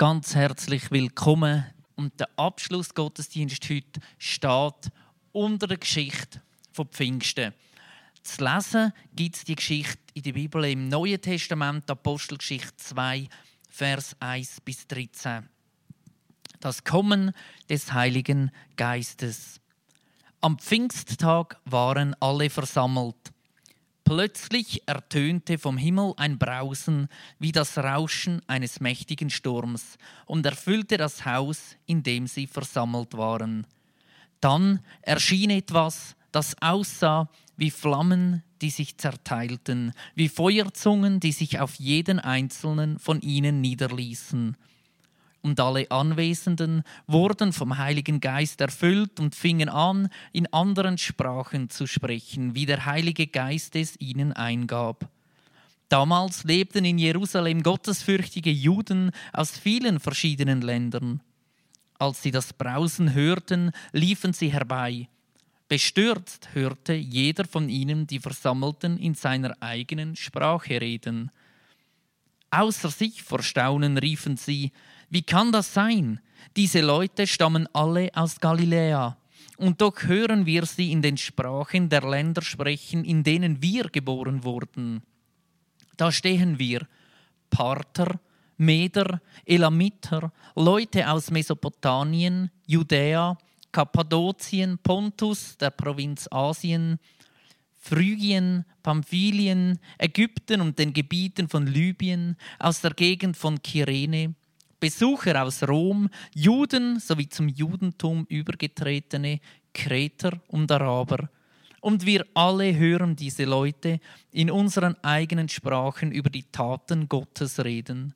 Ganz herzlich willkommen. Und der Abschlussgottesdienst heute steht unter der Geschichte von Pfingsten. Zu lesen gibt es die Geschichte in der Bibel im Neuen Testament, Apostelgeschichte 2, Vers 1 bis 13. Das Kommen des Heiligen Geistes. Am Pfingsttag waren alle versammelt. Plötzlich ertönte vom Himmel ein Brausen wie das Rauschen eines mächtigen Sturms und erfüllte das Haus, in dem sie versammelt waren. Dann erschien etwas, das aussah wie Flammen, die sich zerteilten, wie Feuerzungen, die sich auf jeden einzelnen von ihnen niederließen und alle Anwesenden wurden vom Heiligen Geist erfüllt und fingen an, in anderen Sprachen zu sprechen, wie der Heilige Geist es ihnen eingab. Damals lebten in Jerusalem gottesfürchtige Juden aus vielen verschiedenen Ländern. Als sie das Brausen hörten, liefen sie herbei. Bestürzt hörte jeder von ihnen die Versammelten in seiner eigenen Sprache reden. Außer sich vor Staunen riefen sie, wie kann das sein? Diese Leute stammen alle aus Galiläa. Und doch hören wir sie in den Sprachen der Länder sprechen, in denen wir geboren wurden. Da stehen wir, Parther, Meder, Elamiter, Leute aus Mesopotamien, Judäa, Kappadokien, Pontus, der Provinz Asien, Phrygien, Pamphylien, Ägypten und den Gebieten von Libyen, aus der Gegend von Kyrene, Besucher aus Rom, Juden sowie zum Judentum übergetretene Kreter und Araber. Und wir alle hören diese Leute in unseren eigenen Sprachen über die Taten Gottes reden.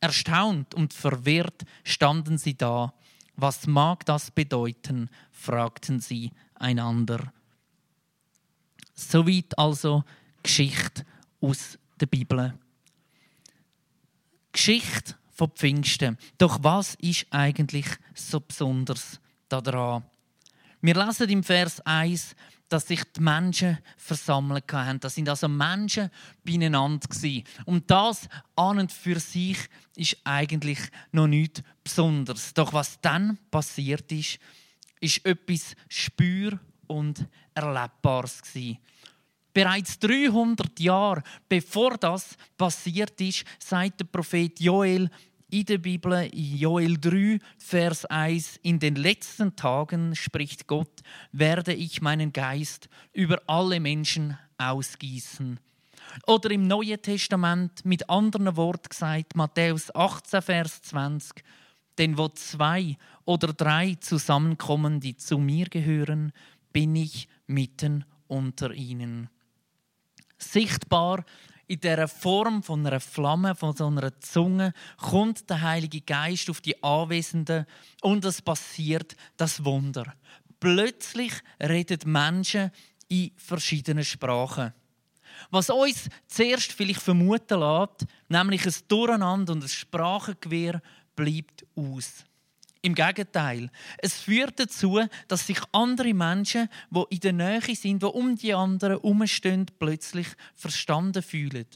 Erstaunt und verwirrt standen sie da. Was mag das bedeuten? fragten sie einander. Soweit also Geschichte aus der Bibel. Geschichte von Pfingsten. Doch was ist eigentlich so besonders daran? Wir lesen im Vers 1, dass sich die Menschen versammelt haben. Das sind also Menschen beieinander gewesen. Und das an und für sich ist eigentlich noch nichts Besonderes. Doch was dann passiert ist, ist etwas spür- und erlebbares. Bereits 300 Jahre bevor das passiert ist, sagt der Prophet Joel in der Bibel, in Joel 3, Vers 1, in den letzten Tagen, spricht Gott, werde ich meinen Geist über alle Menschen ausgießen. Oder im Neuen Testament mit anderen Worten gesagt, Matthäus 18, Vers 20, denn wo zwei oder drei zusammenkommen, die zu mir gehören, bin ich mitten unter ihnen. Sichtbar in der Form von einer Flamme, von so einer Zunge, kommt der Heilige Geist auf die Anwesenden und es passiert das Wunder. Plötzlich reden Menschen in verschiedenen Sprachen. Was uns zuerst vielleicht vermuten lässt, nämlich ein Durcheinander und ein Sprachengewehr, bleibt aus. Im Gegenteil, es führt dazu, dass sich andere Menschen, die in der Nähe sind, die um die anderen herumstehen, plötzlich verstanden fühlen.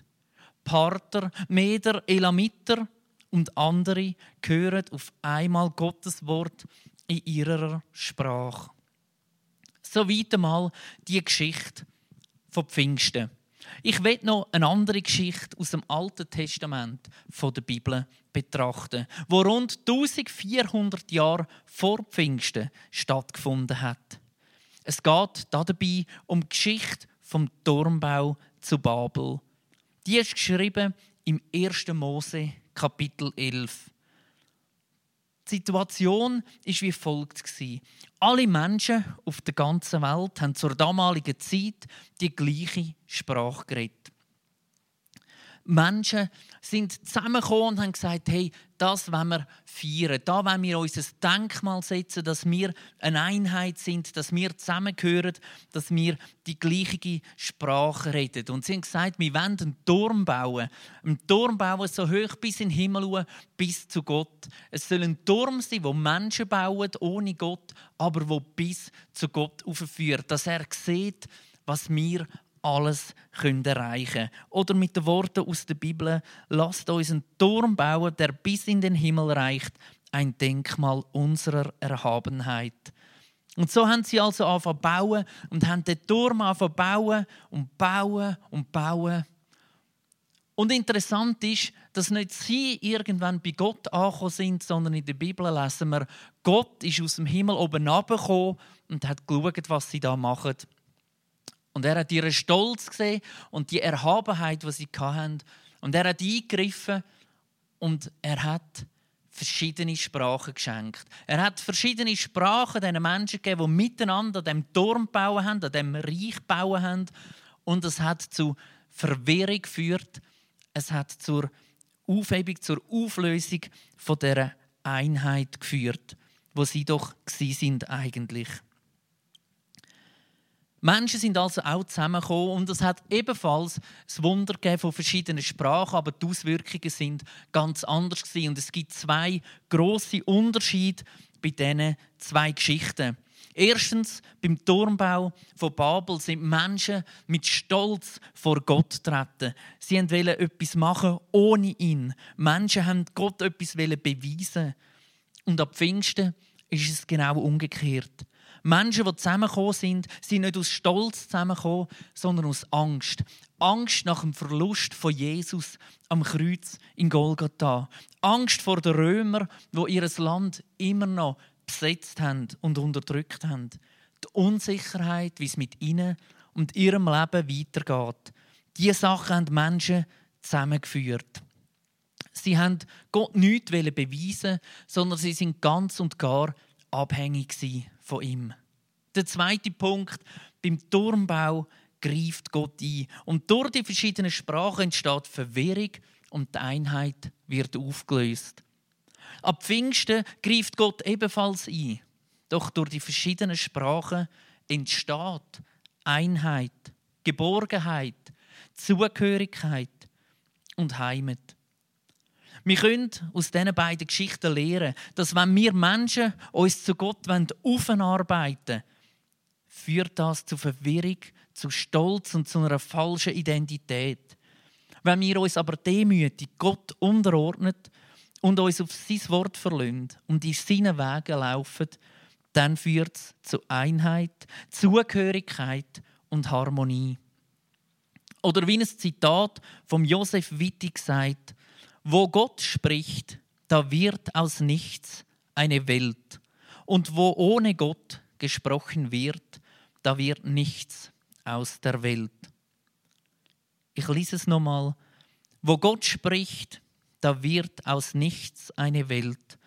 Parther, Meder, Elamiter und andere hören auf einmal Gottes Wort in ihrer Sprache. So weit einmal die Geschichte von Pfingsten. Ich will noch eine andere Geschichte aus dem Alten Testament von der Bibel betrachten, wo rund 1400 Jahre vor Pfingsten stattgefunden hat. Es geht dabei um die Geschichte vom Turmbau zu Babel. Die ist geschrieben im 1. Mose Kapitel 11. Die Situation ist wie folgt Alle Menschen auf der ganzen Welt haben zur damaligen Zeit die gleiche Sprache geredet. Menschen sind zusammengekommen und haben gesagt, hey, das wollen wir feiern. Da wollen wir uns ein Denkmal setzen, dass wir eine Einheit sind, dass wir zusammengehören, dass wir die gleiche Sprache reden. Und sie haben gesagt, wir wollen einen Turm bauen. Einen Turm bauen, so hoch bis in den Himmel, bis zu Gott. Es soll ein Turm sein, wo Menschen bauen, ohne Gott, aber wo bis zu Gott aufführt. Dass er sieht, was wir alles erreichen können. Oder mit den Worten aus der Bibel, lasst uns einen Turm bauen, der bis in den Himmel reicht, ein Denkmal unserer Erhabenheit. Und so haben sie also angefangen bauen und haben den Turm angefangen bauen und bauen und bauen. Und interessant ist, dass nicht sie irgendwann bei Gott angekommen sind, sondern in der Bibel lesen wir, Gott ist aus dem Himmel oben herabgekommen und hat geschaut, was sie da machen. Und er hat ihren Stolz gesehen und die Erhabenheit, die sie hatten. Und er hat eingegriffen und er hat verschiedene Sprachen geschenkt. Er hat verschiedene Sprachen den Menschen gegeben, die miteinander an dem Turm bauen haben, an dem Reich bauen haben. Und es hat zu Verwirrung geführt. Es hat zur Aufhebung, zur Auflösung von der Einheit geführt, wo sie doch eigentlich. Menschen sind also auch zusammengekommen und es hat ebenfalls das Wunder von verschiedenen Sprachen, aber die Auswirkungen sind ganz anders gewesen. und es gibt zwei große Unterschiede bei diesen zwei Geschichten. Erstens, beim Turmbau von Babel sind Menschen mit Stolz vor Gott getreten. Sie wollten etwas machen ohne ihn. Menschen haben Gott etwas beweisen. Und ab Pfingsten ist es genau umgekehrt. Menschen, die zusammengekommen sind, sind nicht aus Stolz zusammengekommen, sondern aus Angst. Angst nach dem Verlust von Jesus am Kreuz in Golgatha. Angst vor den Römern, wo ihr Land immer noch besetzt haben und unterdrückt haben. Die Unsicherheit, wie es mit ihnen und ihrem Leben weitergeht. Diese Sachen haben Menschen zusammengeführt. Sie haben Gott nichts beweisen, sondern sie sind ganz und gar abhängig von ihm. Der zweite Punkt, beim Turmbau greift Gott ein. Und durch die verschiedenen Sprachen entsteht Verwirrung und die Einheit wird aufgelöst. Ab Pfingsten greift Gott ebenfalls ein. Doch durch die verschiedenen Sprachen entsteht Einheit, Geborgenheit, Zugehörigkeit und Heimat. Wir können aus diesen beiden Geschichten lernen, dass wenn wir Menschen uns zu Gott aufarbeiten wollen, führt das zu Verwirrung, zu Stolz und zu einer falschen Identität. Wenn wir uns aber demütig Gott unterordnet und uns auf sein Wort verlöhnen und in seinen Wegen laufen, dann führt es zu Einheit, Zugehörigkeit und Harmonie. Oder wie ein Zitat vom Josef Wittig sagt, wo Gott spricht, da wird aus nichts eine Welt. Und wo ohne Gott gesprochen wird, da wird nichts aus der Welt. Ich lese es nochmal. Wo Gott spricht, da wird aus nichts eine Welt.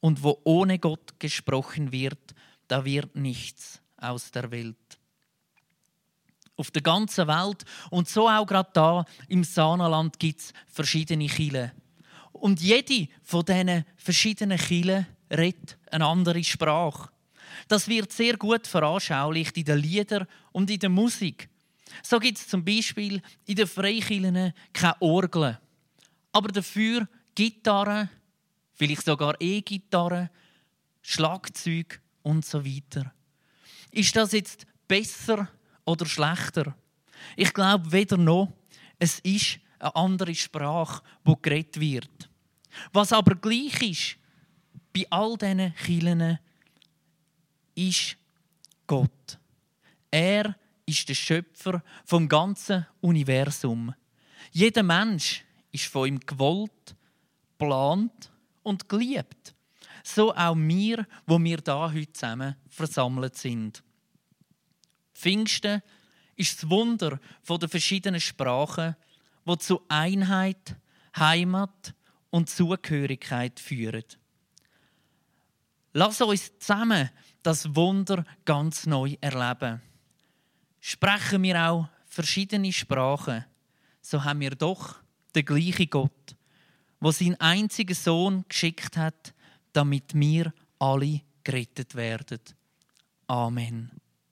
Und wo ohne Gott gesprochen wird, da wird nichts aus der Welt. Auf der ganzen Welt und so auch gerade da im Sanaland gibt es verschiedene Chile. Und jede von diesen verschiedenen Chile redet eine andere Sprache. Das wird sehr gut veranschaulicht in den Liedern und in der Musik. So gibt es zum Beispiel in den Freikirchen keine Orgeln, aber dafür Gitarren, vielleicht sogar E-Gitarren, Schlagzeug und so weiter. Ist das jetzt besser oder schlechter? Ich glaube weder noch. Es ist eine andere Sprache, die geredet wird. Was aber gleich ist bei all diesen Kirchen, ist Gott. Er ist der Schöpfer vom ganzen Universum. Jeder Mensch ist von ihm gewollt, geplant und geliebt. So auch wir, wo wir da heute zusammen versammelt sind. Pfingsten ist das Wunder der verschiedenen Sprachen, wo zu Einheit, Heimat und Zugehörigkeit führen. Lass uns zusammen das Wunder ganz neu erleben. Sprechen wir auch verschiedene Sprachen, so haben wir doch den gleichen Gott, wo seinen einzigen Sohn geschickt hat, damit wir alle gerettet werden. Amen.